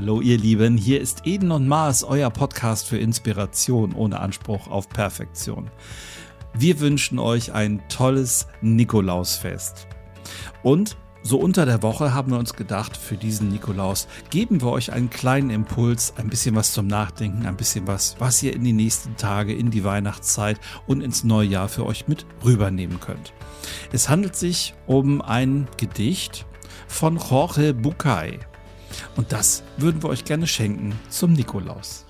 Hallo ihr Lieben, hier ist Eden und Mars, euer Podcast für Inspiration ohne Anspruch auf Perfektion. Wir wünschen euch ein tolles Nikolausfest. Und so unter der Woche haben wir uns gedacht, für diesen Nikolaus geben wir euch einen kleinen Impuls, ein bisschen was zum Nachdenken, ein bisschen was, was ihr in die nächsten Tage, in die Weihnachtszeit und ins neue Jahr für euch mit rübernehmen könnt. Es handelt sich um ein Gedicht von Jorge Bucay. Und das würden wir euch gerne schenken zum Nikolaus.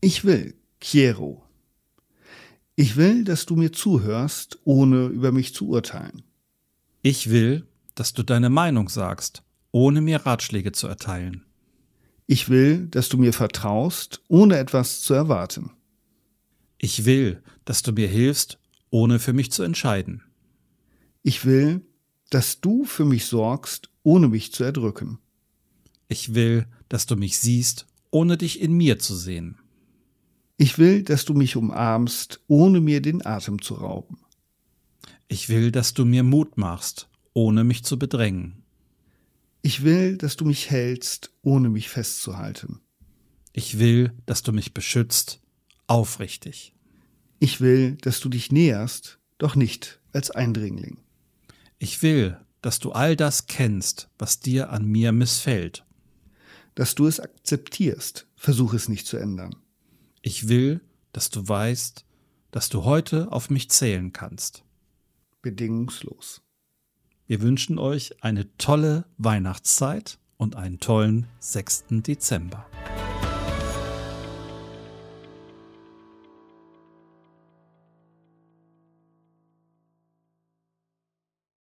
Ich will, Quiero. Ich will, dass du mir zuhörst, ohne über mich zu urteilen. Ich will, dass du deine Meinung sagst, ohne mir Ratschläge zu erteilen. Ich will, dass du mir vertraust, ohne etwas zu erwarten. Ich will, dass du mir hilfst, ohne für mich zu entscheiden. Ich will, dass du für mich sorgst, ohne mich zu erdrücken. Ich will, dass du mich siehst, ohne dich in mir zu sehen. Ich will, dass du mich umarmst, ohne mir den Atem zu rauben. Ich will, dass du mir Mut machst, ohne mich zu bedrängen. Ich will, dass du mich hältst, ohne mich festzuhalten. Ich will, dass du mich beschützt, aufrichtig. Ich will, dass du dich näherst, doch nicht als Eindringling. Ich will, dass du all das kennst, was dir an mir missfällt dass du es akzeptierst. Versuch es nicht zu ändern. Ich will, dass du weißt, dass du heute auf mich zählen kannst. Bedingungslos. Wir wünschen euch eine tolle Weihnachtszeit und einen tollen 6. Dezember.